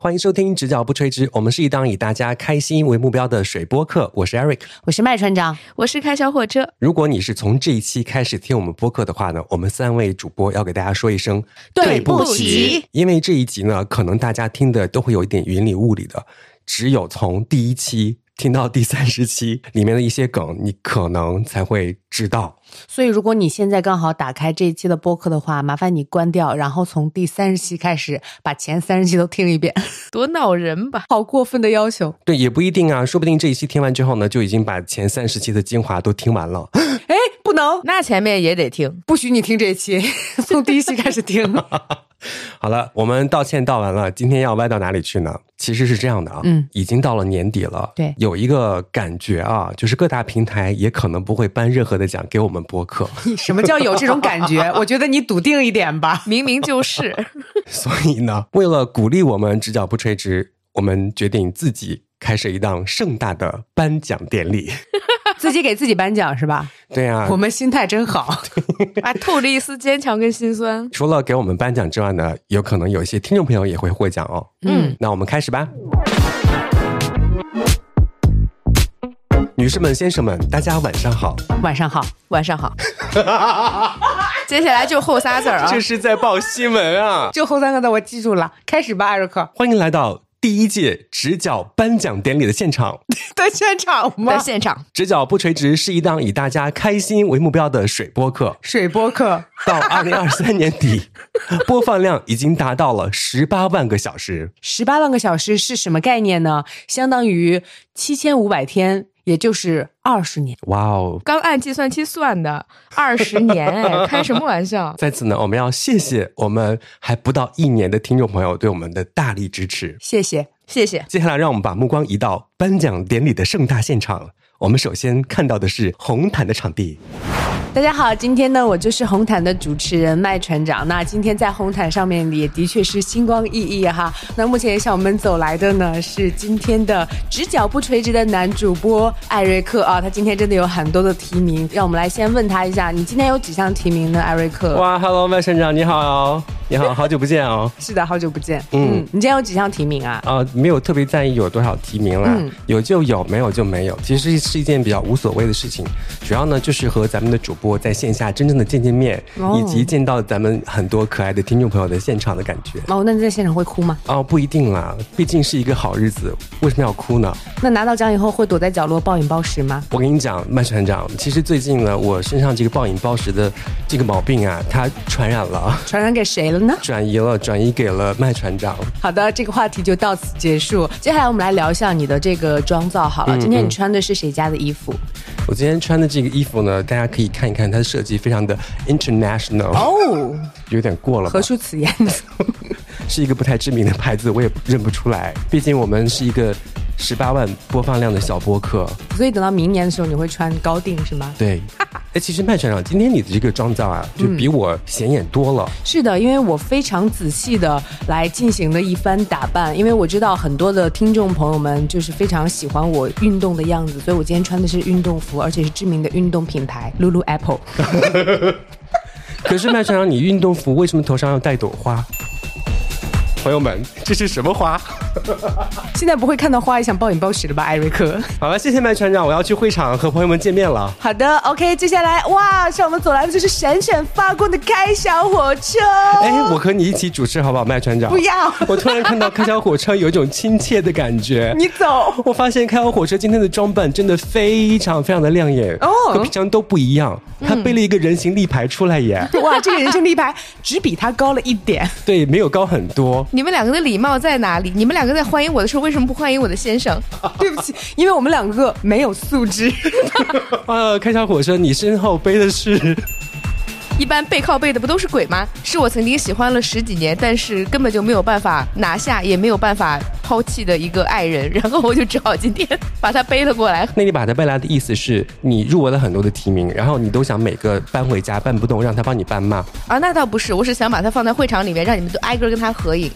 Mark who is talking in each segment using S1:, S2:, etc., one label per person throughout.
S1: 欢迎收听《直角不垂直》，我们是一档以大家开心为目标的水播客。我是 Eric，
S2: 我是麦船长，
S3: 我是开小火车。
S1: 如果你是从这一期开始听我们播客的话呢，我们三位主播要给大家说一声
S2: 对不起，
S1: 因为这一集呢，可能大家听的都会有一点云里雾里的，只有从第一期。听到第三十期里面的一些梗，你可能才会知道。
S2: 所以，如果你现在刚好打开这一期的播客的话，麻烦你关掉，然后从第三十期开始把前三十期都听一遍。
S3: 多恼人吧？
S2: 好过分的要求。
S1: 对，也不一定啊，说不定这一期听完之后呢，就已经把前三十期的精华都听完了。
S2: 哎，不能，
S3: 那前面也得听，
S2: 不许你听这一期，从第一期开始听。
S1: 好了，我们道歉道完了，今天要歪到哪里去呢？其实是这样的啊，嗯，已经到了年底了，
S2: 对，
S1: 有一个感觉啊，就是各大平台也可能不会颁任何的奖给我们播客。
S2: 什么叫有这种感觉？我觉得你笃定一点吧，
S3: 明明就是。
S1: 所以呢，为了鼓励我们直角不垂直，我们决定自己开设一档盛大的颁奖典礼。
S2: 自己给自己颁奖是吧？
S1: 对呀，
S2: 我们心态真好，
S3: 还透着一丝坚强跟心酸。
S1: 除了给我们颁奖之外呢，有可能有一些听众朋友也会获奖哦。嗯，那我们开始吧。女士们、先生们，大家晚上好，
S2: 晚上好，
S3: 晚上好。接下来就后仨字儿啊，
S1: 这是在报新闻啊，
S2: 就后三个字我记住了。开始吧，艾瑞克，
S1: 欢迎来到。第一届直角颁奖典礼的现场
S2: 的现场吗？
S3: 的现场，
S1: 直角不垂直是一档以大家开心为目标的水播客。
S2: 水播客
S1: 到二零二三年底，播放量已经达到了十八万个小时。
S2: 十八万个小时是什么概念呢？相当于七千五百天。也就是二十年，
S1: 哇哦！
S3: 刚按计算器算的二十年，哎，开什么玩笑？
S1: 在此呢，我们要谢谢我们还不到一年的听众朋友对我们的大力支持，
S2: 谢谢，
S3: 谢谢。
S1: 接下来，让我们把目光移到颁奖典礼的盛大现场。我们首先看到的是红毯的场地。
S2: 大家好，今天呢，我就是红毯的主持人麦船长。那今天在红毯上面也的确是星光熠熠哈。那目前向我们走来的呢，是今天的直角不垂直的男主播艾瑞克啊。他今天真的有很多的提名，让我们来先问他一下，你今天有几项提名呢？艾瑞克？
S1: 哇，Hello，麦船长，你好。你好，好久不见哦。
S2: 是的，好久不见。嗯，你今天有几项提名啊？
S1: 啊，没有特别在意有多少提名啦，有就有，没有就没有。其实是一件比较无所谓的事情，主要呢就是和咱们的主播在线下真正的见见面，以及见到咱们很多可爱的听众朋友的现场的感觉。
S2: 哦，那你在现场会哭吗？
S1: 哦，不一定啦，毕竟是一个好日子，为什么要哭呢？
S2: 那拿到奖以后会躲在角落暴饮暴食吗？
S1: 我跟你讲，麦船长，其实最近呢，我身上这个暴饮暴食的这个毛病啊，它传染了，
S2: 传染给谁了呢？
S1: 转移了。转移给了麦船长。
S2: 好的，这个话题就到此结束。接下来我们来聊一下你的这个妆造。好了，今天你穿的是谁家的衣服？
S1: 我今天穿的这个衣服呢，大家可以看一看，它的设计非常的 international 哦，有点过了。
S2: 何出此言呢？
S1: 是一个不太知名的牌子，我也认不出来。毕竟我们是一个十八万播放量的小播客，
S2: 所以等到明年的时候你会穿高定是吗？
S1: 对。哎，其实麦船长，今天你的这个妆造啊，就比我显眼多了。
S2: 是的，因为我非常仔细的来进行了一番打扮，因为我知道很多的听众朋友们就是非常喜欢我运动的样子，所以我今天穿的是运动服，而且是知名的运动品牌 Lulu Apple。
S1: 可是麦船长，你运动服为什么头上要戴朵花？朋友们，这是什么花？
S2: 现在不会看到花也想暴饮暴食了吧，艾瑞克？
S1: 好了，谢谢麦船长，我要去会场和朋友们见面了。
S2: 好的，OK，接下来哇，向我们走来的就是闪闪发光的开小火车。
S1: 哎，我和你一起主持好不好，麦船长？
S2: 不要！
S1: 我突然看到开小火车，有一种亲切的感觉。
S2: 你走。
S1: 我发现开小火车今天的装扮真的非常非常的亮眼哦，和平常都不一样。他背了一个人形立牌出来耶！
S2: 哇，这个人形立牌只比他高了一点。
S1: 对，没有高很多。
S3: 你们两个的礼貌在哪里？你们两个在欢迎我的时候，为什么不欢迎我的先生？
S2: 对不起，因为我们两个没有素质。
S1: 呃，开小火车，你身后背的是？
S3: 一般背靠背的不都是鬼吗？是我曾经喜欢了十几年，但是根本就没有办法拿下，也没有办法抛弃的一个爱人。然后我就只好今天把他背了过来。
S1: 那你把他背来的意思是你入围了很多的提名，然后你都想每个搬回家搬不动，让他帮你搬吗？
S3: 啊，那倒不是，我是想把他放在会场里面，让你们都挨个跟他合影。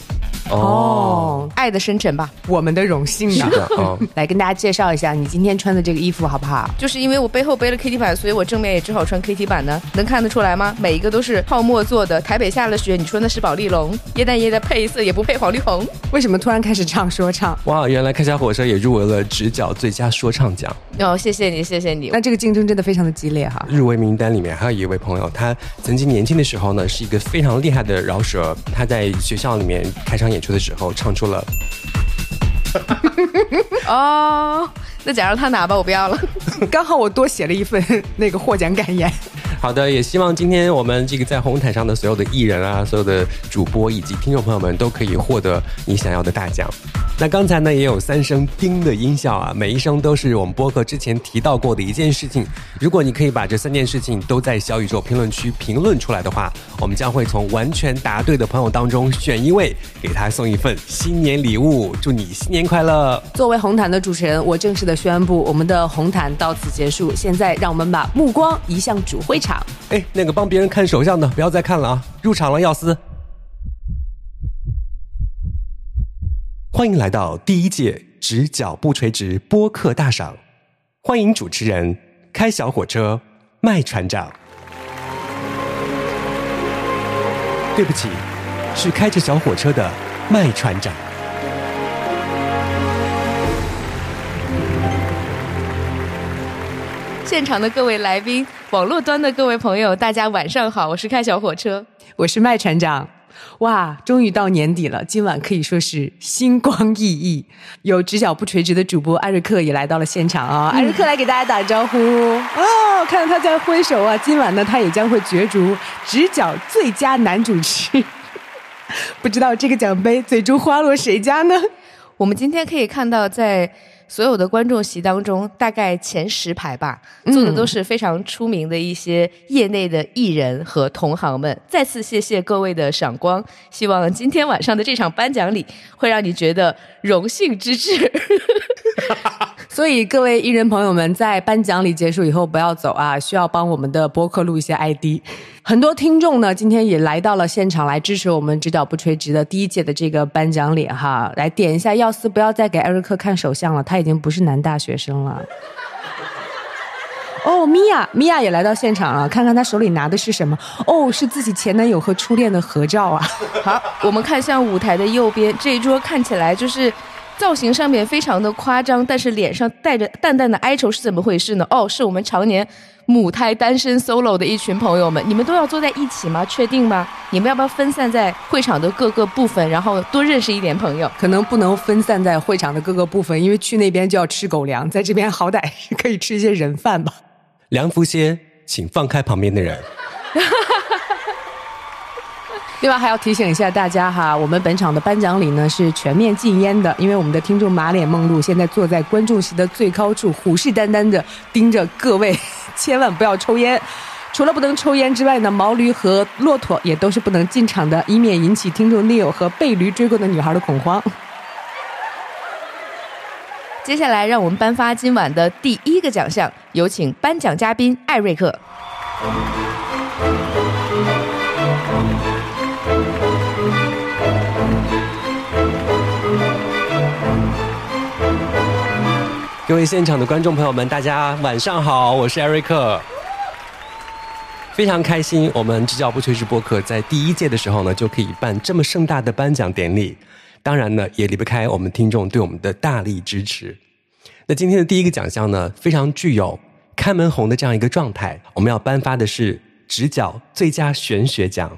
S3: 哦，爱的深沉吧，
S2: 我们的荣幸
S1: 是的，
S2: 来跟大家介绍一下你今天穿的这个衣服好不好？
S3: 就是因为我背后背了 KT 版，所以我正面也只好穿 KT 版呢。能看得出来吗？每一个都是泡沫做的。台北下了雪，你穿的是宝丽龙。耶诞夜的配色也不配黄绿红。
S2: 为什么突然开始唱说唱？
S1: 哇，原来开小火车也入围了直角最佳说唱奖。
S3: 哦，谢谢你，谢谢你。
S2: 那这个竞争真的非常的激烈哈。
S1: 入围名单里面还有一位朋友，他曾经年轻的时候呢，是一个非常厉害的饶舌。他在学校里面开场演出的时候，唱出了。
S3: 哦，那假如他拿吧，我不要了。
S2: 刚好我多写了一份那个获奖感言。
S1: 好的，也希望今天我们这个在红毯上的所有的艺人啊，所有的主播以及听众朋友们都可以获得你想要的大奖。那刚才呢也有三声叮的音效啊，每一声都是我们播客之前提到过的一件事情。如果你可以把这三件事情都在小宇宙评论区评论出来的话，我们将会从完全答对的朋友当中选一位，给他送一份新年礼物。祝你新年快乐！
S2: 作为红毯的主持人，我正式的宣布，我们的红毯到此结束。现在让我们把目光移向主会场。
S1: 哎，那个帮别人看手相的，不要再看了啊！入场了，药师。欢迎来到第一届直角不垂直播客大赏，欢迎主持人开小火车麦船长。对不起，是开着小火车的麦船长。
S3: 现场的各位来宾，网络端的各位朋友，大家晚上好，我是开小火车，
S2: 我是麦船长。哇，终于到年底了，今晚可以说是星光熠熠。有直角不垂直的主播艾瑞克也来到了现场啊，艾瑞克来给大家打招呼哦，看到他在挥手啊，今晚呢，他也将会角逐直角最佳男主持。不知道这个奖杯最终花落谁家呢？
S3: 我们今天可以看到在。所有的观众席当中，大概前十排吧，坐的都是非常出名的一些业内的艺人和同行们。再次谢谢各位的赏光，希望今天晚上的这场颁奖礼会让你觉得荣幸之至。
S2: 所以各位艺人朋友们，在颁奖礼结束以后不要走啊，需要帮我们的播客录一些 ID。很多听众呢，今天也来到了现场来支持我们直角不垂直的第一届的这个颁奖礼哈，来点一下药师，不要再给艾瑞克看手相了，他已经不是男大学生了。哦，米娅，米娅也来到现场了，看看他手里拿的是什么？哦，是自己前男友和初恋的合照啊。
S3: 好，我们看向舞台的右边，这一桌看起来就是。造型上面非常的夸张，但是脸上带着淡淡的哀愁是怎么回事呢？哦，是我们常年母胎单身 solo 的一群朋友们，你们都要坐在一起吗？确定吗？你们要不要分散在会场的各个部分，然后多认识一点朋友？
S2: 可能不能分散在会场的各个部分，因为去那边就要吃狗粮，在这边好歹可以吃一些人饭吧。
S1: 梁福先，请放开旁边的人。
S2: 另外还要提醒一下大家哈，我们本场的颁奖礼呢是全面禁烟的，因为我们的听众马脸梦露现在坐在观众席的最高处，虎视眈眈的盯着各位，千万不要抽烟。除了不能抽烟之外呢，毛驴和骆驼也都是不能进场的，以免引起听众 Neil 和被驴追过的女孩的恐慌。
S3: 接下来让我们颁发今晚的第一个奖项，有请颁奖嘉宾艾瑞克。
S1: 各位现场的观众朋友们，大家晚上好，我是艾瑞克，非常开心，我们直角不垂直播客在第一届的时候呢，就可以办这么盛大的颁奖典礼，当然呢，也离不开我们听众对我们的大力支持。那今天的第一个奖项呢，非常具有开门红的这样一个状态，我们要颁发的是直角最佳玄学奖。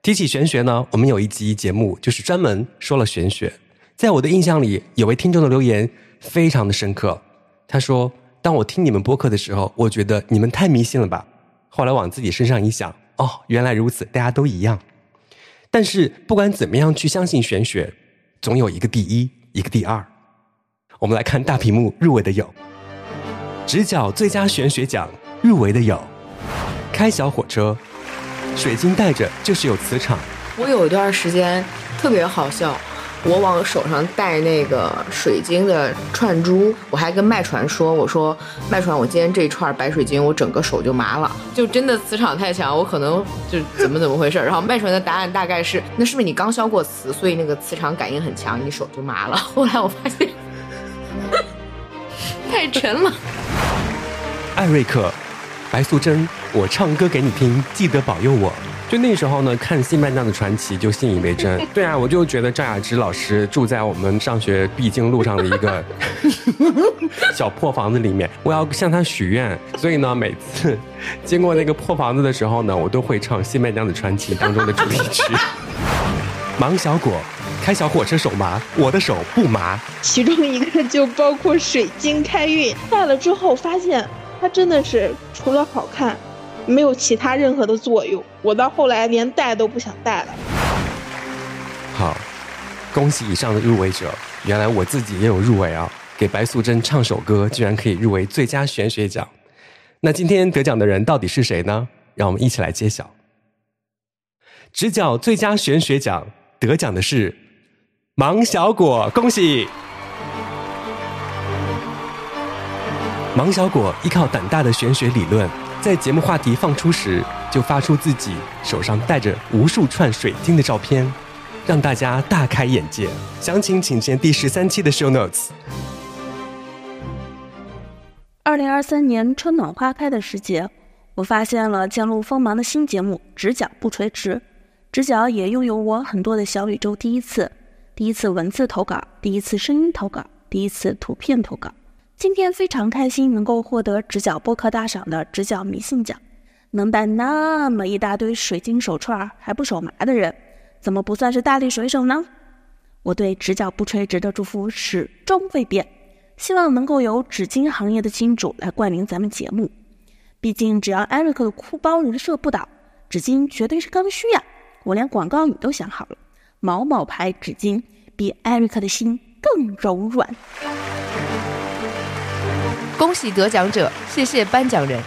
S1: 提起玄学呢，我们有一集节目就是专门说了玄学，在我的印象里，有位听众的留言非常的深刻。他说：“当我听你们播客的时候，我觉得你们太迷信了吧。后来往自己身上一想，哦，原来如此，大家都一样。但是不管怎么样去相信玄学，总有一个第一，一个第二。我们来看大屏幕入围的有：直角最佳玄学奖入围的有，开小火车，水晶带着就是有磁场。
S4: 我有一段时间特别好笑。”
S3: 我往手上戴那个水晶的串珠，我还跟麦传说：“我说麦传，我今天这一串白水晶，我整个手就麻了，就真的磁场太强，我可能就怎么怎么回事。”然后麦传的答案大概是：“那是不是你刚消过磁，所以那个磁场感应很强，你手就麻了？” 后来我发现太沉了。
S1: 艾瑞克，白素贞，我唱歌给你听，记得保佑我。就那时候呢，看《新白娘子传奇》就信以为真。对啊，我就觉得赵雅芝老师住在我们上学必经路上的一个 小破房子里面，我要向她许愿。所以呢，每次经过那个破房子的时候呢，我都会唱《新白娘子传奇》当中的主题曲。芒小果，开小火车手麻，我的手不麻。
S4: 其中一个就包括水晶开运，戴了之后发现它真的是除了好看。没有其他任何的作用，我到后来连戴都不想戴了。
S1: 好，恭喜以上的入围者，原来我自己也有入围啊！给白素贞唱首歌，居然可以入围最佳玄学奖。那今天得奖的人到底是谁呢？让我们一起来揭晓。直角最佳玄学奖得奖的是芒小果，恭喜！芒小果依靠胆大的玄学理论。在节目话题放出时，就发出自己手上带着无数串水晶的照片，让大家大开眼界。详情请见第十三期的 show notes。
S5: 二零二三年春暖花开的时节，我发现了渐露锋芒的新节目《直角不垂直》，直角也拥有我很多的小宇宙第一次：第一次文字投稿，第一次声音投稿，第一次图片投稿。今天非常开心，能够获得直角播客大赏的直角迷信奖。能带那么一大堆水晶手串还不手麻的人，怎么不算是大力水手呢？我对直角不垂直的祝福始终未变，希望能够有纸巾行业的金主来冠名咱们节目。毕竟只要艾瑞克的哭包人设不倒，纸巾绝对是刚需呀！我连广告语都想好了，某某牌纸巾比艾瑞克的心更柔软。
S3: 恭喜得奖者，谢谢颁奖人。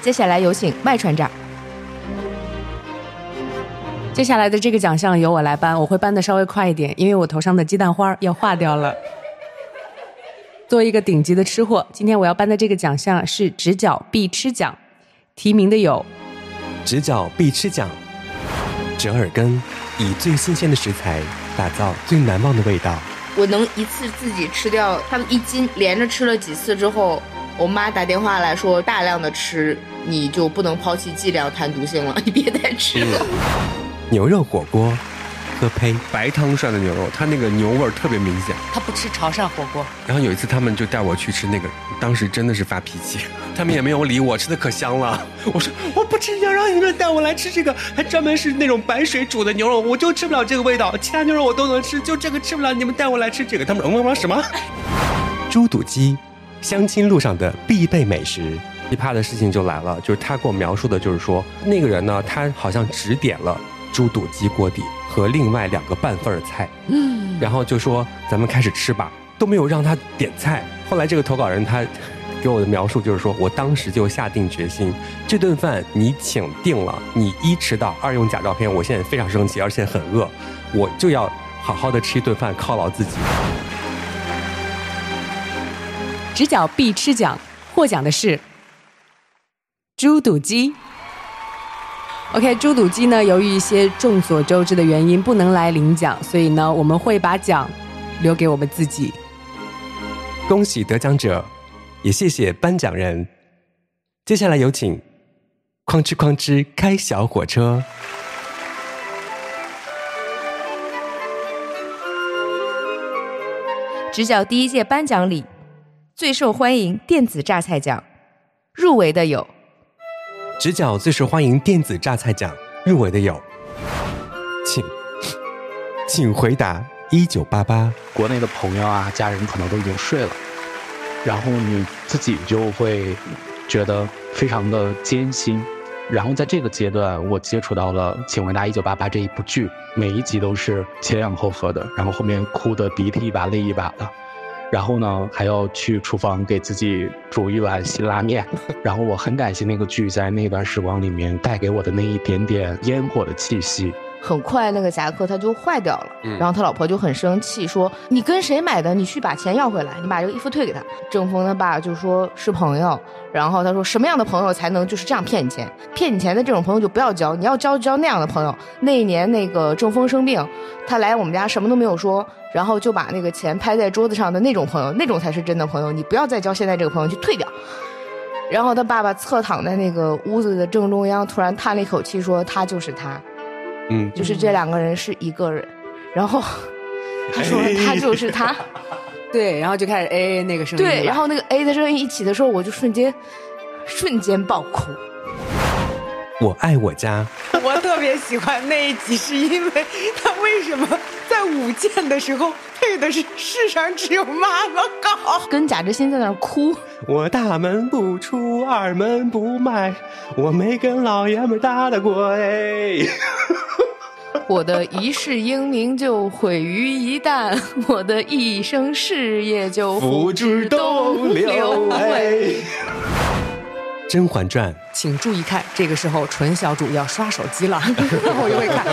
S3: 接下来有请麦船长。
S2: 接下来的这个奖项由我来颁，我会颁的稍微快一点，因为我头上的鸡蛋花要化掉了。作为一个顶级的吃货，今天我要颁的这个奖项是直角必吃奖，提名的有
S1: 直角必吃奖，折耳根，以最新鲜的食材打造最难忘的味道。
S3: 我能一次自己吃掉他们一斤，连着吃了几次之后，我妈打电话来说大量的吃，你就不能抛弃剂量谈毒性了，你别再吃了。
S1: 牛肉火锅。喝呸白汤涮的牛肉，它那个牛味儿特别明显。
S2: 他不吃潮汕火锅。
S1: 然后有一次他们就带我去吃那个，当时真的是发脾气，他们也没有理我，吃的可香了。我说我不吃，要让你们带我来吃这个，还专门是那种白水煮的牛肉，我就吃不了这个味道，其他牛肉我都能吃，就这个吃不了。你们带我来吃这个，他们嗯嗯什么？猪肚鸡，相亲路上的必备美食。奇葩的事情就来了，就是他给我描述的，就是说那个人呢，他好像只点了猪肚鸡锅底。和另外两个半份菜，嗯，然后就说咱们开始吃吧，都没有让他点菜。后来这个投稿人他给我的描述就是说，我当时就下定决心，这顿饭你请定了，你一迟到，二用假照片，我现在非常生气，而且很饿，我就要好好的吃一顿饭犒劳自己。
S2: 直角必吃奖获奖的是猪肚鸡。OK，猪肚鸡呢，由于一些众所周知的原因不能来领奖，所以呢，我们会把奖留给我们自己。
S1: 恭喜得奖者，也谢谢颁奖人。接下来有请哐哧哐哧开小火车。
S3: 直角第一届颁奖礼最受欢迎电子榨菜奖入围的有。
S1: 直角最受欢迎电子榨菜奖入围的有，请，请回答一九八八。
S6: 国内的朋友啊，家人可能都已经睡了，然后你自己就会觉得非常的艰辛。然后在这个阶段，我接触到了《请回答一九八八》这一部剧，每一集都是前仰后合的，然后后面哭的鼻涕一把泪一把的。然后呢，还要去厨房给自己煮一碗辛拉面。然后我很感谢那个剧在那段时光里面带给我的那一点点烟火的气息。
S3: 很快那个夹克它就坏掉了，然后他老婆就很生气，说你跟谁买的？你去把钱要回来，你把这个衣服退给他。郑峰他爸就说是朋友，然后他说什么样的朋友才能就是这样骗你钱？骗你钱的这种朋友就不要交，你要交就交那样的朋友。那一年那个郑峰生病，他来我们家什么都没有说，然后就把那个钱拍在桌子上的那种朋友，那种才是真的朋友。你不要再交现在这个朋友去退掉。然后他爸爸侧躺在那个屋子的正中央，突然叹了一口气，说：“他就是他，嗯，就是这两个人是一个人。”然后 他说：“他就是他。”
S2: 对，然后就开始 A A 那个声音。
S3: 对，然后那个 A 的声音一起的时候，我就瞬间瞬间爆哭。
S1: 我爱我家。
S2: 我特别喜欢那一集，是因为他为什么在舞剑的时候配的是“世上只有妈妈好”，
S3: 跟贾志新在那儿哭。
S1: 我大门不出，二门不迈，我没跟老爷们打打过哎。
S3: 我的一世英名就毁于一旦，我的一生事业就
S1: 付之东流哎。《甄嬛传》，
S2: 请注意看，这个时候纯小主要刷手机了，我就会看，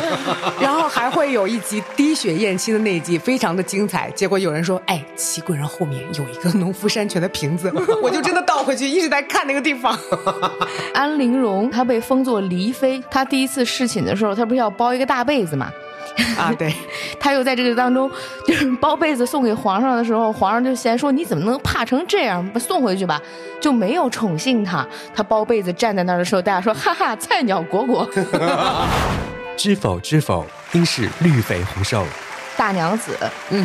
S2: 然后还会有一集滴血验亲的那一集，非常的精彩。结果有人说：“哎，齐贵人后面有一个农夫山泉的瓶子。”我就真的倒回去一直在看那个地方。
S3: 安陵容她被封作离妃，她第一次侍寝的时候，她不是要包一个大被子嘛？
S2: 啊，对，
S3: 他又在这个当中，就是包被子送给皇上的时候，皇上就嫌说你怎么能怕成这样？把送回去吧，就没有宠幸他。他包被子站在那儿的时候，大家说哈哈，菜鸟果果。
S1: 知否知否，应是绿肥红瘦。
S3: 大娘子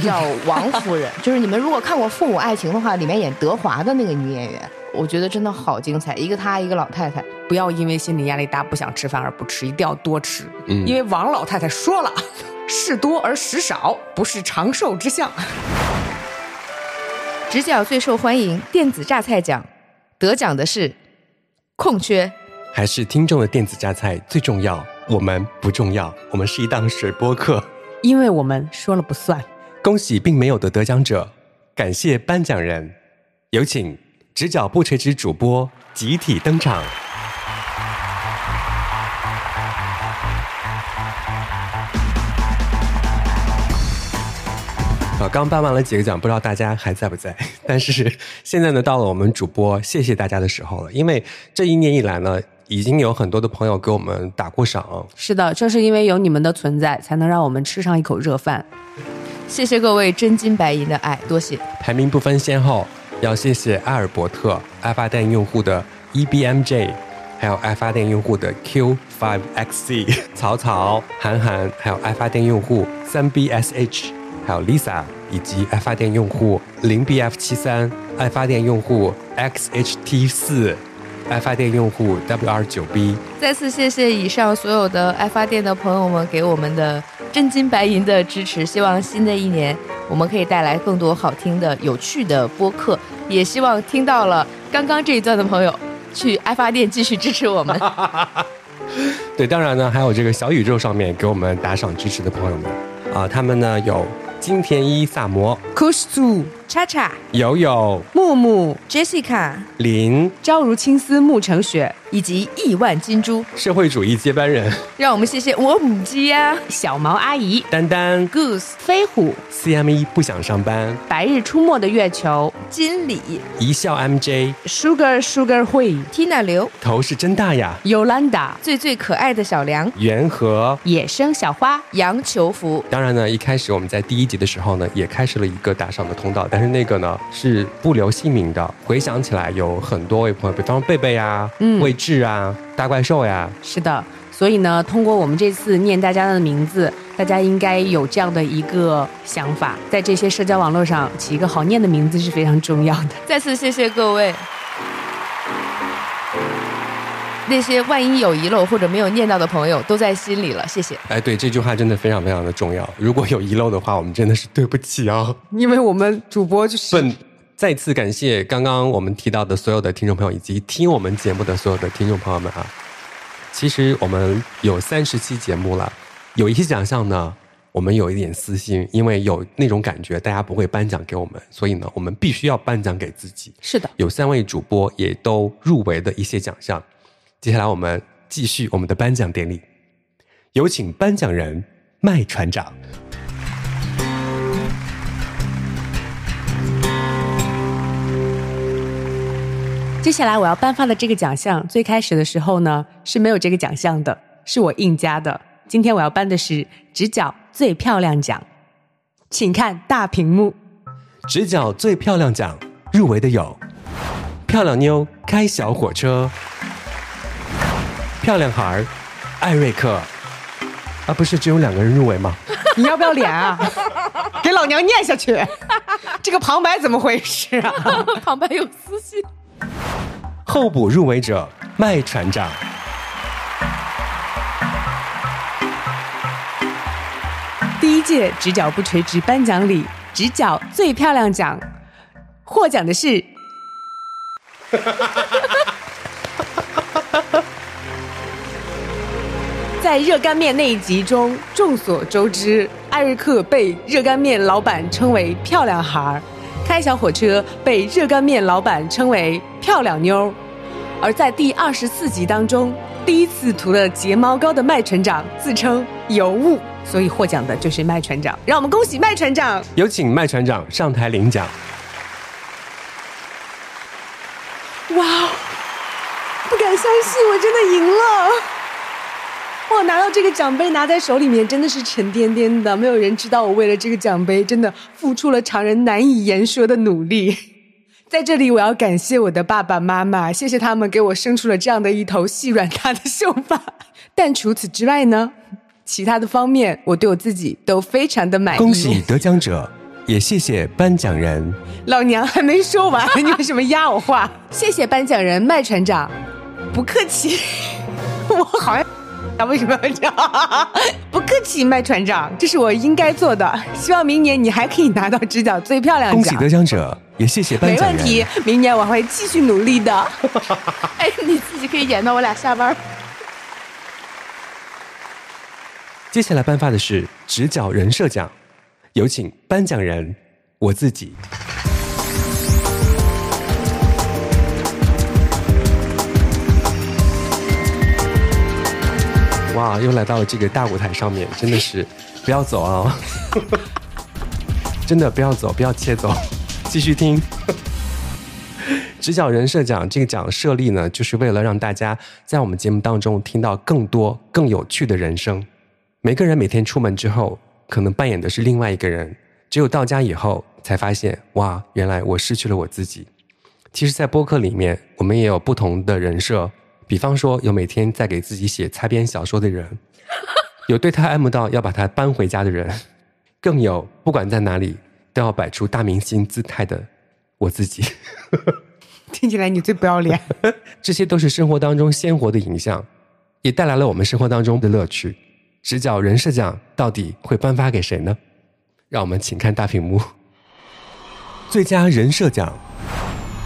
S3: 叫王夫人，就是你们如果看过《父母爱情》的话，里面演德华的那个女演员，我觉得真的好精彩。一个他，一个老太太。
S2: 不要因为心理压力大不想吃饭而不吃，一定要多吃。嗯，因为王老太太说了，事多而食少不是长寿之相。
S3: 直角最受欢迎电子榨菜奖，得奖的是空缺，
S1: 还是听众的电子榨菜最重要？我们不重要，我们是一档水播客，
S2: 因为我们说了不算。
S1: 恭喜并没有的得奖者，感谢颁奖人，有请直角不垂直主播集体登场。啊，刚颁完了几个奖，不知道大家还在不在？但是现在呢，到了我们主播谢谢大家的时候了。因为这一年以来呢，已经有很多的朋友给我们打过赏。
S2: 是的，正是因为有你们的存在，才能让我们吃上一口热饭。
S3: 谢谢各位真金白银的爱，多谢。
S1: 排名不分先后，要谢谢阿尔伯特爱发电用户的 EBMJ，还有爱发电用户的 Q5XC，草草、韩寒，还有爱发电用户 3BSH。还有 Lisa 以及爱发电用户 0BF 七三，爱发电用户 XHT 四，爱发电用户 WR 九 B。
S3: 再次谢谢以上所有的爱发电的朋友们给我们的真金白银的支持。希望新的一年我们可以带来更多好听的、有趣的播客。也希望听到了刚刚这一段的朋友去爱发电继续支持我们。
S1: 对，当然呢，还有这个小宇宙上面给我们打赏支持的朋友们啊，他们呢有。金田一萨摩、
S2: Kusu、
S3: 叉叉、
S1: 友友、
S2: 木木、
S3: Jessica、
S1: 林、
S2: 朝如青丝暮成雪。
S3: 以及亿万金珠。
S1: 社会主义接班人，
S3: 让我们谢谢我母鸡呀，
S2: 小毛阿姨，
S1: 丹丹
S3: ，Goose，
S2: 飞虎
S1: ，CME 不想上班，
S2: 白日出没的月球，
S3: 经理，
S1: 一笑 MJ，Sugar
S2: Sugar 会
S3: ，Tina 刘，
S1: 头是真大呀
S2: ，Yolanda，
S3: 最最可爱的小梁，
S1: 元和，
S2: 野生小花，
S3: 杨求福。
S1: 当然呢，一开始我们在第一集的时候呢，也开设了一个打赏的通道，但是那个呢是不留姓名的。回想起来，有很多位朋友，比方贝贝呀，嗯，魏志啊。大怪兽呀，
S2: 是的，所以呢，通过我们这次念大家的名字，大家应该有这样的一个想法，在这些社交网络上起一个好念的名字是非常重要的。
S3: 再次谢谢各位，那些万一有遗漏或者没有念到的朋友都在心里了，谢谢。
S1: 哎，对，这句话真的非常非常的重要。如果有遗漏的话，我们真的是对不起啊，
S2: 因为我们主播就是
S1: 笨。再次感谢刚刚我们提到的所有的听众朋友，以及听我们节目的所有的听众朋友们啊！其实我们有三十期节目了，有一些奖项呢，我们有一点私心，因为有那种感觉，大家不会颁奖给我们，所以呢，我们必须要颁奖给自己。
S2: 是的，
S1: 有三位主播也都入围的一些奖项，接下来我们继续我们的颁奖典礼。有请颁奖人麦船长。
S2: 接下来我要颁发的这个奖项，最开始的时候呢是没有这个奖项的，是我硬加的。今天我要颁的是直角最漂亮奖，请看大屏幕。
S1: 直角最漂亮奖入围的有：漂亮妞开小火车，漂亮孩儿艾瑞克。啊，不是只有两个人入围吗？
S2: 你要不要脸啊？给老娘念下去！这个旁白怎么回事啊？
S3: 旁白有私信。
S1: 候补入围者麦船长，
S2: 第一届直角不垂直颁奖礼直角最漂亮奖获奖的是，在热干面那一集中，众所周知，艾瑞克被热干面老板称为漂亮孩儿。开小火车被热干面老板称为漂亮妞儿，而在第二十四集当中，第一次涂了睫毛膏的麦船长自称尤物，所以获奖的就是麦船长。让我们恭喜麦船长！
S1: 有请麦船长上台领奖。
S2: 哇，不敢相信，我真的赢了！哇！拿到这个奖杯拿在手里面，真的是沉甸甸的。没有人知道我为了这个奖杯，真的付出了常人难以言说的努力。在这里，我要感谢我的爸爸妈妈，谢谢他们给我生出了这样的一头细软塌的秀发。但除此之外呢，其他的方面，我对我自己都非常的满意。
S1: 恭喜得奖者，也谢谢颁奖人。
S2: 老娘还没说完，你为什么压我话？谢谢颁奖人麦船长，不客气。我好像。他为什么要这样？不客气，麦船长，这是我应该做的。希望明年你还可以拿到直角最漂亮奖。
S1: 恭喜得奖者，也谢谢颁奖
S2: 人。没问题，明年我会继续努力的。
S3: 哎，你自己可以演到我俩下班。
S1: 接下来颁发的是直角人设奖，有请颁奖人我自己。哇，又来到了这个大舞台上面，真的是不要走啊！真的不要走，不要切走，继续听。直角人设奖这个奖设立呢，就是为了让大家在我们节目当中听到更多更有趣的人生。每个人每天出门之后，可能扮演的是另外一个人，只有到家以后才发现，哇，原来我失去了我自己。其实，在播客里面，我们也有不同的人设。比方说，有每天在给自己写擦边小说的人，有对他爱慕到要把他搬回家的人，更有不管在哪里都要摆出大明星姿态的我自己。
S2: 听起来你最不要脸。
S1: 这些都是生活当中鲜活的影像，也带来了我们生活当中的乐趣。直角人设奖到底会颁发给谁呢？让我们请看大屏幕。最佳人设奖，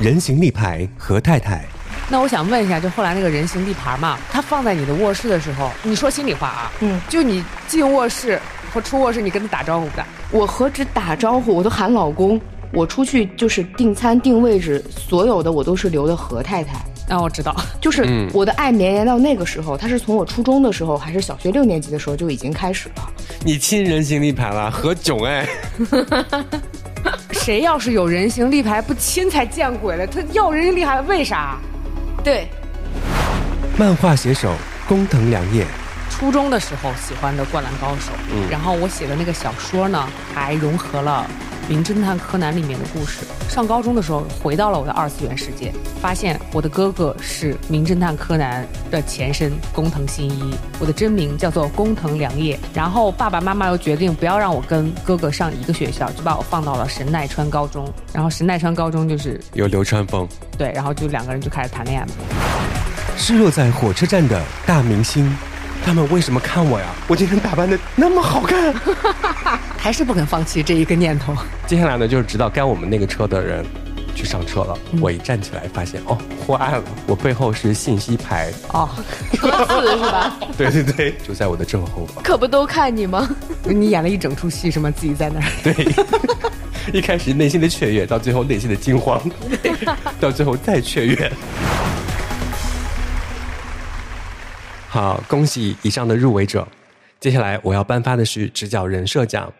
S1: 人形立牌何太太。
S2: 那我想问一下，就后来那个人形立牌嘛，它放在你的卧室的时候，你说心里话啊，嗯，就你进卧室或出卧室，你跟他打招呼不打？
S3: 我何止打招呼，我都喊老公。我出去就是订餐订位置，所有的我都是留的何太太。
S2: 那我知道，
S3: 就是我的爱绵延到那个时候，他是从我初中的时候还是小学六年级的时候就已经开始了。
S1: 你亲人形立牌了，何炅哎。
S2: 谁要是有人形立牌不亲才见鬼了，他要人形立牌为啥？
S3: 对，
S1: 漫画写手工藤良叶，
S2: 初中的时候喜欢的《灌篮高手》，嗯，然后我写的那个小说呢，还融合了《名侦探柯南》里面的故事。上高中的时候，回到了我的二次元世界，发现我的哥哥是《名侦探柯南》的前身工藤新一，我的真名叫做工藤良叶。然后爸爸妈妈又决定不要让我跟哥哥上一个学校，就把我放到了神奈川高中。然后神奈川高中就是
S1: 有流川枫。
S2: 对，然后就两个人就开始谈恋爱嘛。
S1: 失落在火车站的大明星，他们为什么看我呀？我今天打扮的那么好看，
S2: 还是不肯放弃这一个念头。
S1: 接下来呢，就是直到该我们那个车的人去上车了，我一站起来发现哦，坏了，我背后是信息牌
S3: 哦，车次是吧？
S1: 对对对，就在我的正后方。
S3: 可不都看你吗？
S2: 你演了一整出戏是吗？自己在那儿。
S1: 对。一开始内心的雀跃，到最后内心的惊慌，到最后再雀跃。好，恭喜以上的入围者。接下来我要颁发的是直角人设奖，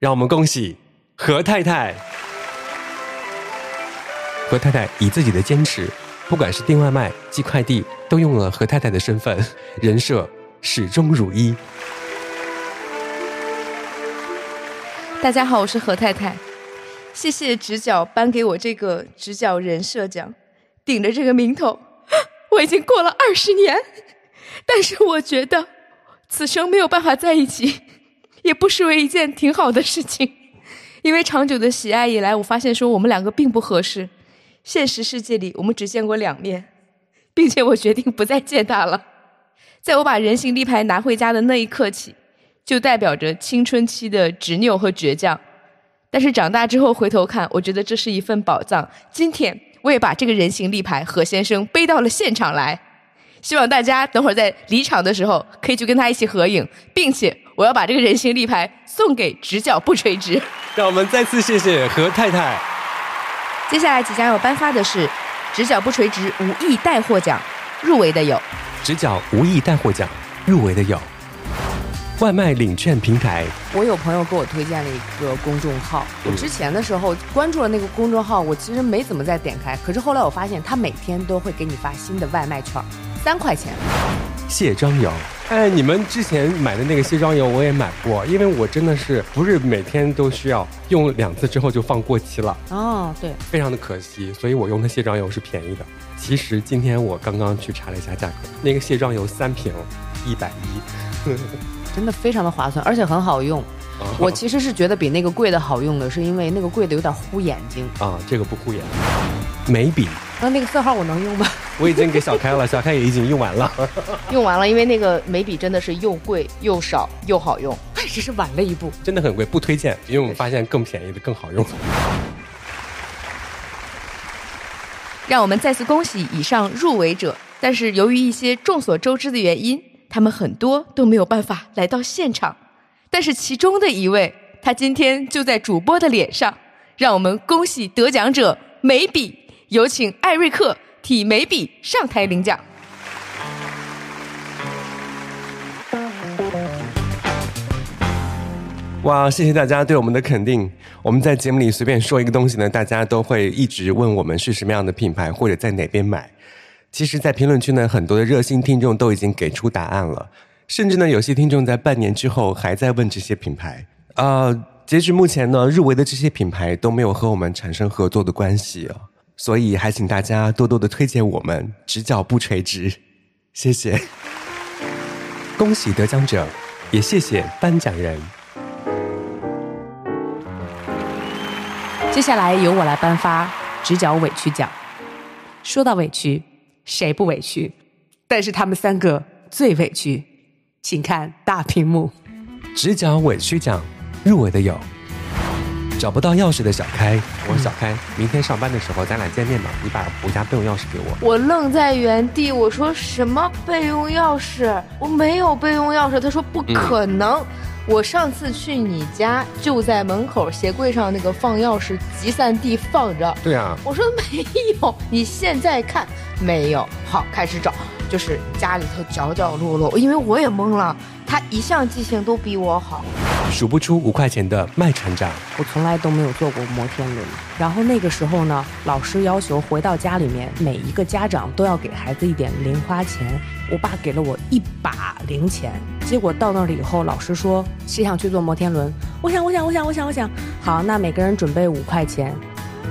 S1: 让我们恭喜何太太。何太太以自己的坚持，不管是订外卖、寄快递，都用了何太太的身份，人设始终如一。
S3: 大家好，我是何太太，谢谢直角颁给我这个直角人设奖，顶着这个名头，我已经过了二十年，但是我觉得此生没有办法在一起，也不失为一件挺好的事情，因为长久的喜爱以来，我发现说我们两个并不合适。现实世界里，我们只见过两面，并且我决定不再见他了。在我把人形立牌拿回家的那一刻起，就代表着青春期的执拗和倔强。但是长大之后回头看，我觉得这是一份宝藏。今天我也把这个人形立牌何先生背到了现场来，希望大家等会儿在离场的时候可以去跟他一起合影，并且我要把这个人形立牌送给直角不垂直。
S1: 让我们再次谢谢何太太。
S3: 接下来即将要颁发的是“直角不垂直”无意带货奖，入围的有“
S1: 直角无意带货奖”，入围的有外卖领券平台。
S2: 我有朋友给我推荐了一个公众号，我之前的时候关注了那个公众号，我其实没怎么再点开，可是后来我发现他每天都会给你发新的外卖券，三块钱。
S1: 卸妆油，哎，你们之前买的那个卸妆油我也买过，因为我真的是不是每天都需要用两次之后就放过期了。哦，
S2: 对，
S1: 非常的可惜，所以我用的卸妆油是便宜的。其实今天我刚刚去查了一下价格，那个卸妆油三瓶一百一，
S2: 真的非常的划算，而且很好用。我其实是觉得比那个贵的好用的，是因为那个贵的有点糊眼睛。
S1: 啊，这个不糊眼。眉笔，
S2: 那那个色号我能用吗？
S1: 我已经给小开了，小开也已经用完了。
S3: 用完了，因为那个眉笔真的是又贵又少又好用，
S2: 只是晚了一步。
S1: 真的很贵，不推荐，因为我们发现更便宜的更好用。
S3: 让我们再次恭喜以上入围者，但是由于一些众所周知的原因，他们很多都没有办法来到现场。但是其中的一位，他今天就在主播的脸上，让我们恭喜得奖者眉笔。有请艾瑞克替眉笔上台领奖。
S1: 哇，谢谢大家对我们的肯定。我们在节目里随便说一个东西呢，大家都会一直问我们是什么样的品牌或者在哪边买。其实，在评论区呢，很多的热心听众都已经给出答案了，甚至呢，有些听众在半年之后还在问这些品牌。啊，截止目前呢，入围的这些品牌都没有和我们产生合作的关系啊。所以还请大家多多的推荐我们，直角不垂直，谢谢。恭喜得奖者，也谢谢颁奖人。
S2: 接下来由我来颁发直角委屈奖。说到委屈，谁不委屈？但是他们三个最委屈，请看大屏幕。
S1: 直角委屈奖入围的有。找不到钥匙的小开，我说小开，明天上班的时候咱俩见面吧，你把我家备用钥匙给我。
S3: 我愣在原地，我说什么备用钥匙？我没有备用钥匙。他说不可能，我上次去你家就在门口鞋柜上那个放钥匙集散地放着。
S1: 对啊，
S3: 我说没有，你现在看没有？好，开始找，就是家里头角角落落，因为我也懵了。他一向记性都比我好，
S1: 数不出五块钱的麦船长。
S2: 我从来都没有坐过摩天轮。然后那个时候呢，老师要求回到家里面，每一个家长都要给孩子一点零花钱。我爸给了我一把零钱。结果到那里以后，老师说谁想去坐摩天轮？我想，我想，我想，我想，我想。好，那每个人准备五块钱。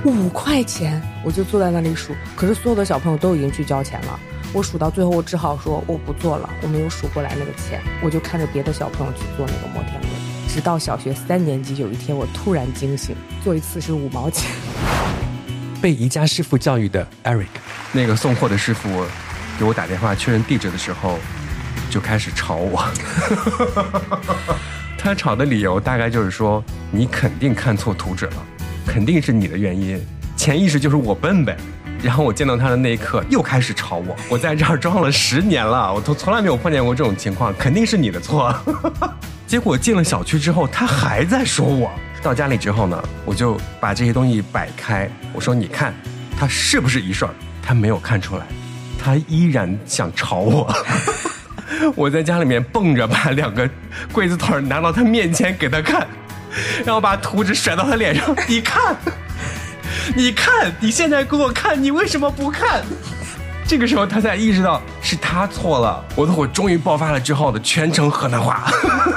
S2: 五块钱，我就坐在那里数。可是所有的小朋友都已经去交钱了。我数到最后，我只好说我不做了，我没有数过来那个钱，我就看着别的小朋友去做那个摩天轮。直到小学三年级，有一天我突然惊醒，做一次是五毛钱。
S1: 被宜家师傅教育的 Eric，
S7: 那个送货的师傅给我打电话确认地址的时候，就开始吵我。他吵的理由大概就是说，你肯定看错图纸了，肯定是你的原因，潜意识就是我笨呗。然后我见到他的那一刻，又开始吵我。我在这儿装了十年了，我都从来没有碰见过这种情况，肯定是你的错。结果进了小区之后，他还在说我。到家里之后呢，我就把这些东西摆开，我说：“你看，他是不是一顺？”他没有看出来，他依然想吵我。我在家里面蹦着把两个柜子腿拿到他面前给他看，然后把图纸甩到他脸上，你看，你看，你现在给我看，你为什么不看？这个时候他才意识到是他错了，我的火终于爆发了之后的全程河南话，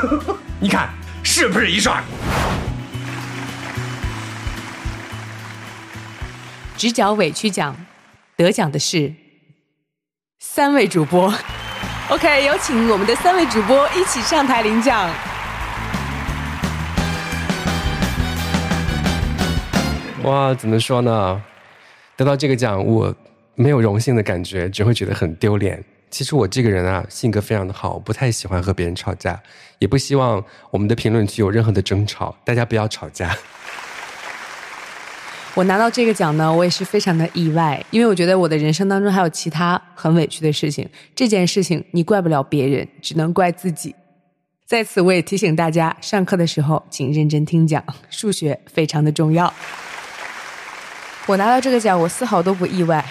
S7: 你看是不是一帅？
S2: 直角委屈奖，得奖的是三位主播。OK，有请我们的三位主播一起上台领奖。
S1: 哇，怎么说呢？得到这个奖，我没有荣幸的感觉，只会觉得很丢脸。其实我这个人啊，性格非常的好，不太喜欢和别人吵架，也不希望我们的评论区有任何的争吵，大家不要吵架。
S2: 我拿到这个奖呢，我也是非常的意外，因为我觉得我的人生当中还有其他很委屈的事情，这件事情你怪不了别人，只能怪自己。在此，我也提醒大家，上课的时候请认真听讲，数学非常的重要。
S3: 我拿到这个奖，我丝毫都不意外。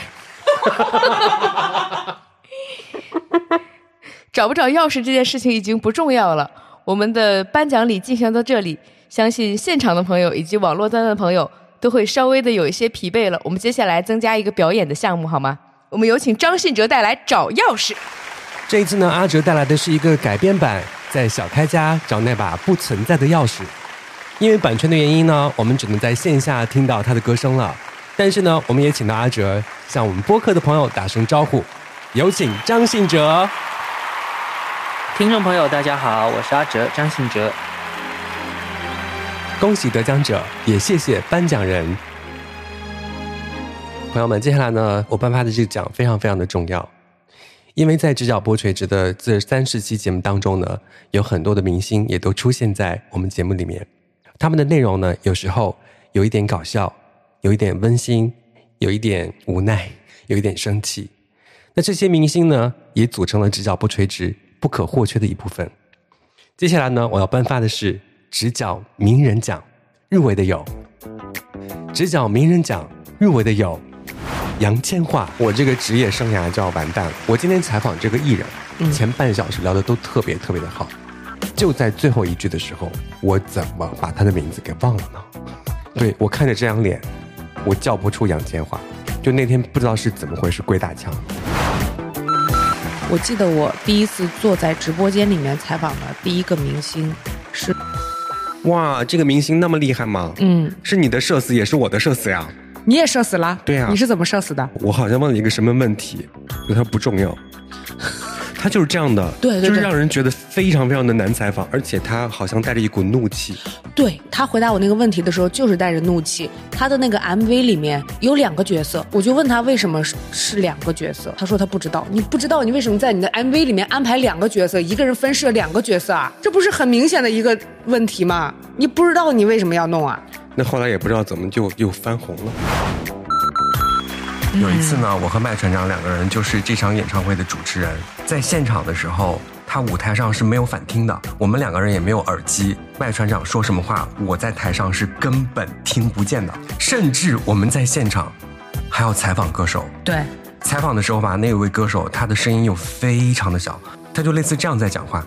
S3: 找不找钥匙这件事情已经不重要了。我们的颁奖礼进行到这里，相信现场的朋友以及网络端的朋友。都会稍微的有一些疲惫了。我们接下来增加一个表演的项目，好吗？我们有请张信哲带来找钥匙。
S1: 这一次呢，阿哲带来的是一个改编版，在小开家找那把不存在的钥匙。因为版权的原因呢，我们只能在线下听到他的歌声了。但是呢，我们也请到阿哲向我们播客的朋友打声招呼。有请张信哲。
S8: 听众朋友，大家好，我是阿哲，张信哲。
S1: 恭喜得奖者，也谢谢颁奖人。朋友们，接下来呢，我颁发的这个奖非常非常的重要，因为在直角波垂直的这三十期节目当中呢，有很多的明星也都出现在我们节目里面。他们的内容呢，有时候有一点搞笑，有一点温馨，有一点无奈，有一点生气。那这些明星呢，也组成了直角不垂直不可或缺的一部分。接下来呢，我要颁发的是。直角名人奖入围的有，直角名人奖入围的有杨千嬅。我这个职业生涯就要完蛋了。我今天采访这个艺人，前半小时聊的都特别特别的好，就在最后一句的时候，我怎么把他的名字给忘了呢？对我看着这张脸，我叫不出杨千嬅。就那天不知道是怎么回事，鬼打墙。
S2: 我记得我第一次坐在直播间里面采访的第一个明星是。
S1: 哇，这个明星那么厉害吗？嗯，是你的社死，也是我的社死呀。
S2: 你也社死了？
S1: 对呀。
S2: 你是怎么社死的？
S1: 我好像问了一个什么问题，它不重要。他就是这样的，
S2: 对，
S1: 就是让人觉得非常非常的难采访，而且他好像带着一股怒气。
S2: 对他回答我那个问题的时候，就是带着怒气。他的那个 MV 里面有两个角色，我就问他为什么是两个角色，他说他不知道。你不知道你为什么在你的 MV 里面安排两个角色，一个人分饰两个角色啊？这不是很明显的一个问题吗？你不知道你为什么要弄啊？
S1: 那后来也不知道怎么就又翻红了。
S7: 有一次呢，我和麦船长两个人就是这场演唱会的主持人，在现场的时候，他舞台上是没有反听的，我们两个人也没有耳机，麦船长说什么话，我在台上是根本听不见的，甚至我们在现场还要采访歌手，
S2: 对，
S7: 采访的时候吧，那位歌手他的声音又非常的小，他就类似这样在讲话，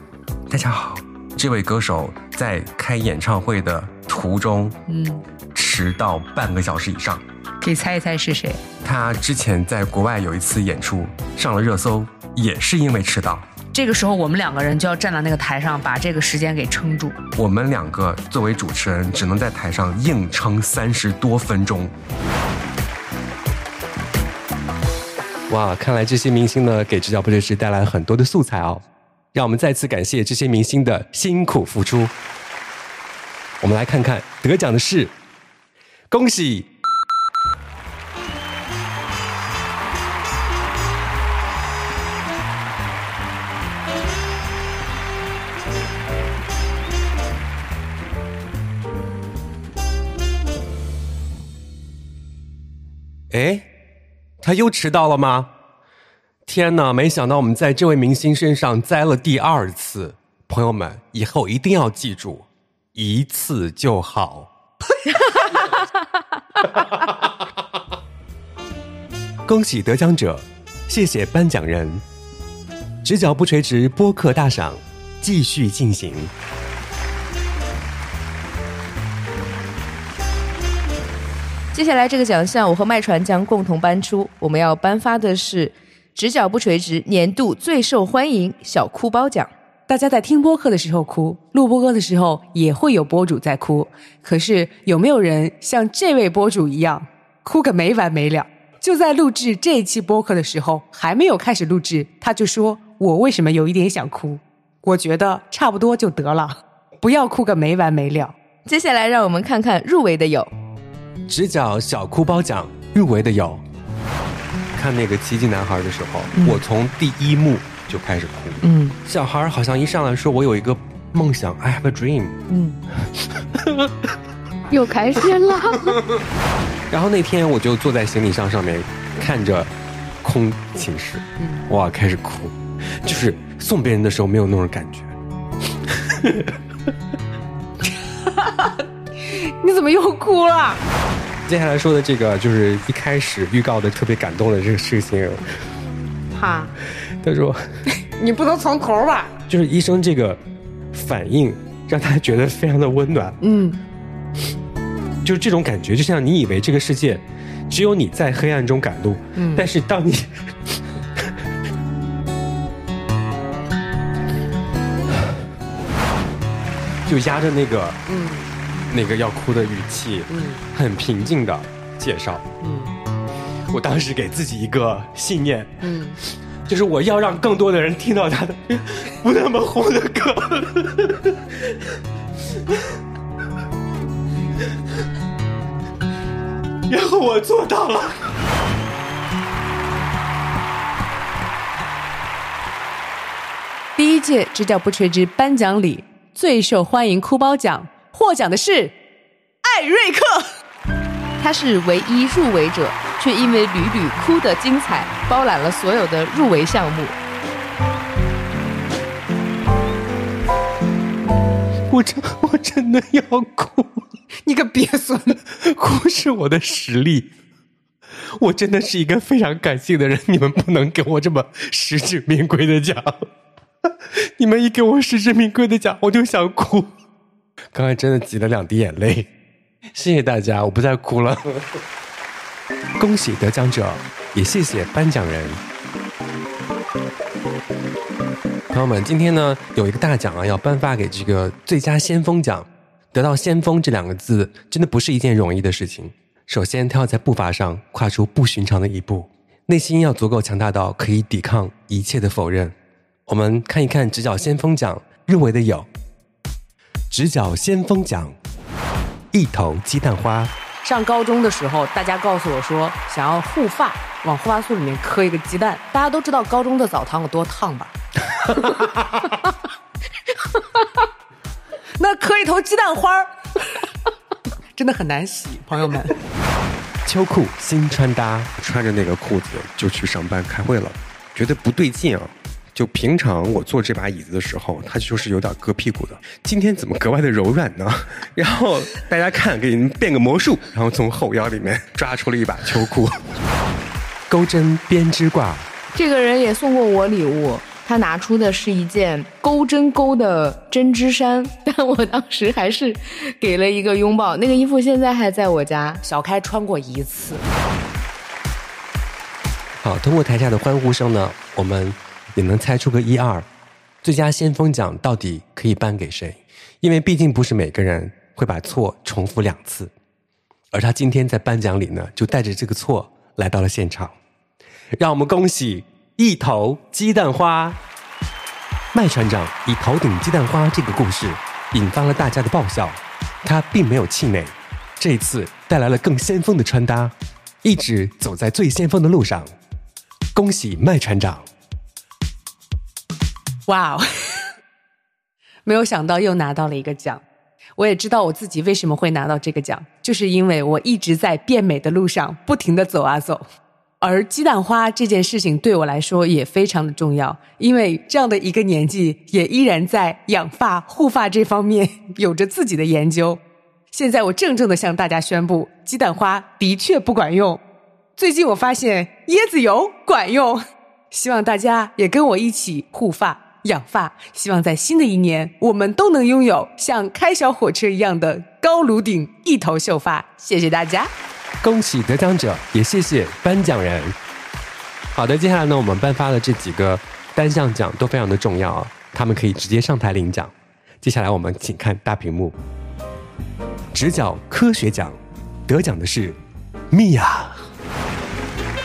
S7: 大家好，这位歌手在开演唱会的途中，嗯，迟到半个小时以上。
S2: 可以猜一猜是谁？
S7: 他之前在国外有一次演出上了热搜，也是因为迟到。
S2: 这个时候我们两个人就要站在那个台上，把这个时间给撑住。
S7: 我们两个作为主持人，只能在台上硬撑三十多分钟。
S1: 哇，看来这些明星呢，给直角不垂直带来了很多的素材哦。让我们再次感谢这些明星的辛苦付出。我们来看看得奖的是，恭喜。哎，他又迟到了吗？天哪！没想到我们在这位明星身上栽了第二次。朋友们，以后一定要记住，一次就好。恭喜得奖者，谢谢颁奖人。直角不垂直播客大赏继续进行。
S3: 接下来这个奖项，我和麦传将共同颁出。我们要颁发的是“直角不垂直”年度最受欢迎小哭包奖。
S2: 大家在听播客的时候哭，录播客的时候也会有播主在哭。可是有没有人像这位播主一样，哭个没完没了？就在录制这一期播客的时候，还没有开始录制，他就说：“我为什么有一点想哭？”我觉得差不多就得了，不要哭个没完没了。
S3: 接下来让我们看看入围的有。
S1: 直角小哭包奖入围的有，看那个奇迹男孩的时候，我从第一幕就开始哭。嗯，小孩好像一上来说我有一个梦想，I have a dream。嗯，
S3: 又开始了。
S1: 然后那天我就坐在行李箱上面，看着空寝室，哇，开始哭，就是送别人的时候没有那种感觉。
S2: 你怎么又哭了？
S1: 接下来说的这个就是一开始预告的特别感动的这个事情。
S2: 哈，
S1: 他说：“
S2: 你不能从头吧？”
S1: 就是医生这个反应让他觉得非常的温暖。嗯，就是这种感觉，就像你以为这个世界只有你在黑暗中赶路，嗯，但是当你 就压着那个嗯。那个要哭的语气，嗯，很平静的介绍，嗯，我当时给自己一个信念，嗯，就是我要让更多的人听到他的不那么红的歌，然后我做到了。
S2: 第一届支教不垂直颁奖礼最受欢迎哭包奖。获奖的是艾瑞克，
S3: 他是唯一入围者，却因为屡屡哭的精彩，包揽了所有的入围项目。
S1: 我真我真的要哭，
S2: 你个鳖孙！
S1: 哭是我的实力，我真的是一个非常感性的人，你们不能给我这么实至名归的奖，你们一给我实至名归的奖，我就想哭。刚才真的挤了两滴眼泪，谢谢大家，我不再哭了。恭喜得奖者，也谢谢颁奖人。朋友们，今天呢有一个大奖啊，要颁发给这个最佳先锋奖。得到“先锋”这两个字，真的不是一件容易的事情。首先，他要在步伐上跨出不寻常的一步，内心要足够强大到可以抵抗一切的否认。我们看一看直角先锋奖入围的有。直角先锋奖，一头鸡蛋花。
S2: 上高中的时候，大家告诉我说，想要护发，往护发素里面磕一个鸡蛋。大家都知道高中的澡堂有多烫吧？那磕一头鸡蛋花，真的很难洗，朋友们。
S1: 秋裤新穿搭，穿着那个裤子就去上班开会了，觉得不对劲啊。就平常我坐这把椅子的时候，它就是有点硌屁股的。今天怎么格外的柔软呢？然后大家看，给你们变个魔术，然后从后腰里面抓出了一把秋裤，钩针编织挂。
S3: 这个人也送过我礼物，他拿出的是一件钩针钩的针织衫，但我当时还是给了一个拥抱。那个衣服现在还在我家，
S2: 小开穿过一次。
S1: 好，通过台下的欢呼声呢，我们。也能猜出个一二，最佳先锋奖到底可以颁给谁？因为毕竟不是每个人会把错重复两次，而他今天在颁奖里呢，就带着这个错来到了现场。让我们恭喜一头鸡蛋花麦船长以头顶鸡蛋花这个故事引发了大家的爆笑，他并没有气馁，这次带来了更先锋的穿搭，一直走在最先锋的路上。恭喜麦船长！
S2: 哇哦！没有想到又拿到了一个奖，我也知道我自己为什么会拿到这个奖，就是因为我一直在变美的路上不停的走啊走，而鸡蛋花这件事情对我来说也非常的重要，因为这样的一个年纪也依然在养发护发这方面有着自己的研究。现在我郑重的向大家宣布，鸡蛋花的确不管用。最近我发现椰子油管用。希望大家也跟我一起护发养发。希望在新的一年，我们都能拥有像开小火车一样的高颅顶、一头秀发。谢谢大家，
S1: 恭喜得奖者，也谢谢颁奖人。好的，接下来呢，我们颁发的这几个单项奖都非常的重要啊，他们可以直接上台领奖。接下来我们请看大屏幕，直角科学奖得奖的是米娅。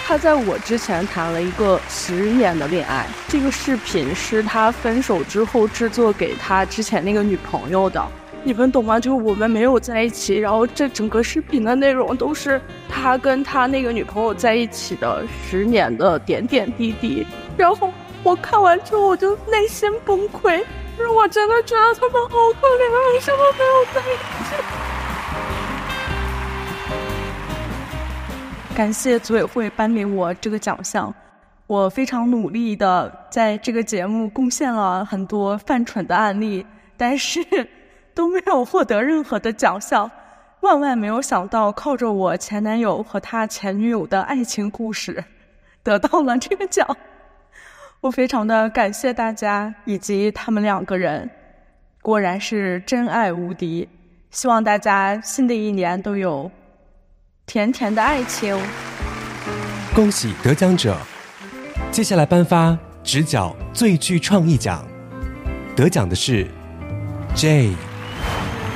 S9: 他在我之前谈了一个十年的恋爱，这个视频是他分手之后制作给他之前那个女朋友的。你们懂吗？就是我们没有在一起，然后这整个视频的内容都是他跟他那个女朋友在一起的十年的点点滴滴。然后我看完之后，我就内心崩溃，就是我真的觉得他们好可怜，为什么没有在一起？感谢组委会颁给我这个奖项，我非常努力的在这个节目贡献了很多犯蠢的案例，但是。都没有获得任何的奖项，万万没有想到，靠着我前男友和他前女友的爱情故事，得到了这个奖。我非常的感谢大家以及他们两个人，果然是真爱无敌。希望大家新的一年都有甜甜的爱情。
S1: 恭喜得奖者！接下来颁发直角最具创意奖，得奖的是 J。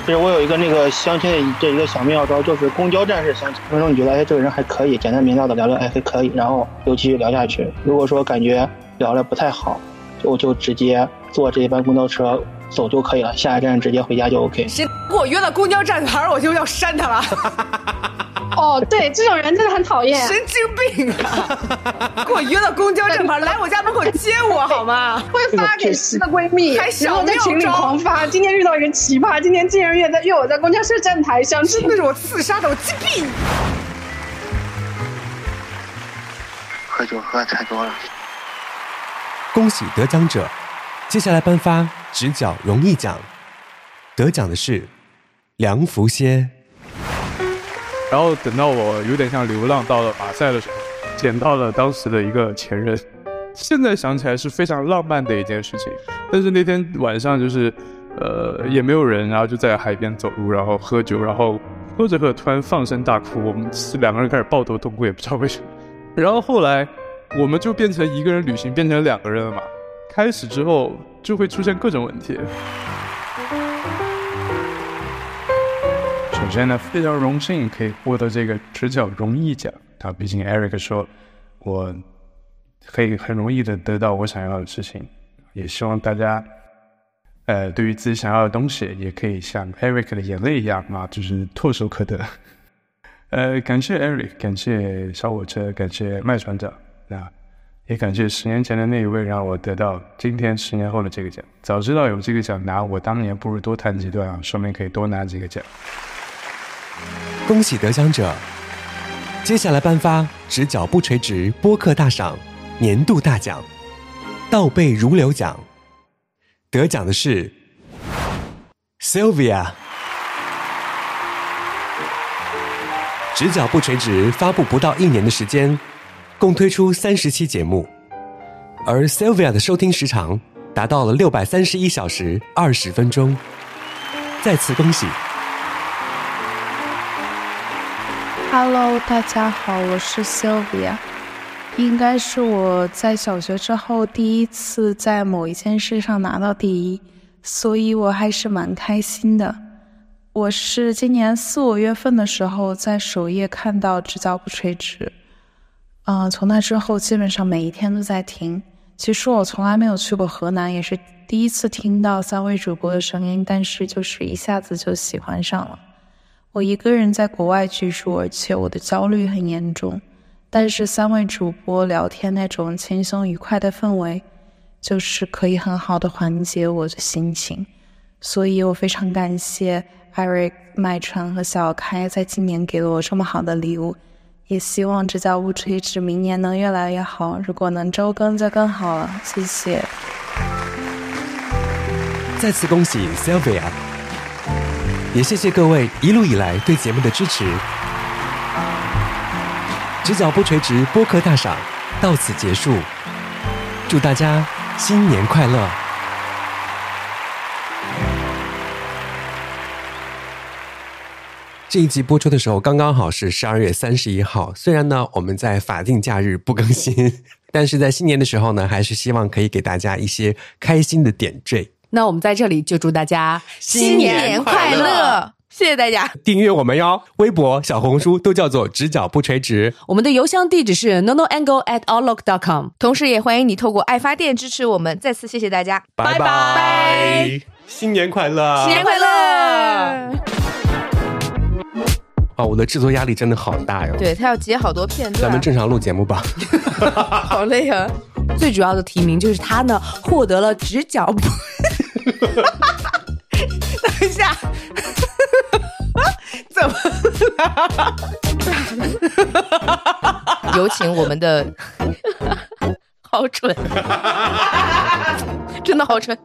S10: 就是我有一个那个相亲的这一个小妙招，就是公交站式相亲。分钟你觉得哎这个人还可以，简单明了的聊聊哎还可以，然后就继续聊下去。如果说感觉聊的不太好，就就直接坐这一班公交车走就可以了，下一站直接回家就 OK。
S2: 谁给我约到公交站牌，我就要删他了。
S11: 哦，对，这种人真的很讨厌，
S2: 神经病啊！给我约到公交站牌，来我家门口接我好吗？
S11: 会发给十个闺蜜，然后在群里狂发。今天遇到一个奇葩，今天竟然约在约我在公交车站台相亲，
S2: 真的是我自杀的，我击毙你！
S10: 喝酒喝太多了。
S1: 恭喜得奖者，接下来颁发直角荣誉奖，得奖的是梁福歇。
S12: 然后等到我有点像流浪到了马赛的时候，捡到了当时的一个前任。现在想起来是非常浪漫的一件事情。但是那天晚上就是，呃，也没有人，然后就在海边走路，然后喝酒，然后喝着喝着突然放声大哭。我们是两个人开始抱头痛哭，也不知道为什么。然后后来我们就变成一个人旅行，变成两个人了嘛。开始之后就会出现各种问题。首先呢，非常荣幸可以获得这个直角荣誉奖。他毕竟 Eric 说，我可以很容易的得到我想要的事情。也希望大家，呃，对于自己想要的东西，也可以像 Eric 的眼泪一样啊，就是唾手可得。呃，感谢 Eric，感谢小火车，感谢麦船长，啊，也感谢十年前的那一位让我得到今天十年后的这个奖。早知道有这个奖拿，我当年不如多弹几段啊，说明可以多拿几个奖。
S1: 恭喜得奖者！接下来颁发直角不垂直播客大赏年度大奖——倒背如流奖。得奖的是 Sylvia。直角不垂直发布不到一年的时间，共推出三十期节目，而 Sylvia 的收听时长达到了六百三十一小时二十分钟。再次恭喜
S13: ！Hello，大家好，我是 Sylvia，应该是我在小学之后第一次在某一件事上拿到第一，所以我还是蛮开心的。我是今年四五月份的时候在首页看到直角不垂直，嗯，从那之后基本上每一天都在听。其实我从来没有去过河南，也是第一次听到三位主播的声音，但是就是一下子就喜欢上了。我一个人在国外居住，而且我的焦虑很严重。但是三位主播聊天那种轻松愉快的氛围，就是可以很好的缓解我的心情。所以我非常感谢 Eric、麦川和小开在今年给了我这么好的礼物，也希望这家物垂直明年能越来越好。如果能周更就更好了，谢谢。
S1: 再次恭喜 Sylvia。也谢谢各位一路以来对节目的支持。直角不垂直播客大赏到此结束，祝大家新年快乐！这一集播出的时候，刚刚好是十二月三十一号。虽然呢，我们在法定假日不更新，但是在新年的时候呢，还是希望可以给大家一些开心的点缀。
S2: 那我们在这里就祝大家
S3: 新年快乐！谢谢大家
S1: 订阅我们哟，微博、小红书都叫做“直角不垂直”。
S2: 我们的邮箱地址是 nonoangle at outlook dot com。
S3: 同时，也欢迎你透过爱发电支持我们。再次谢谢大家，
S1: 拜拜！新年快乐！
S3: 新年快乐！
S1: 啊，我的制作压力真的好大哟。
S3: 对他要截好多片段，
S1: 咱们正常录节目吧。
S3: 好累啊！
S2: 最主要的提名就是他呢，获得了直角不。等一下，怎么了？
S3: 有请我们的，好蠢，真的好蠢。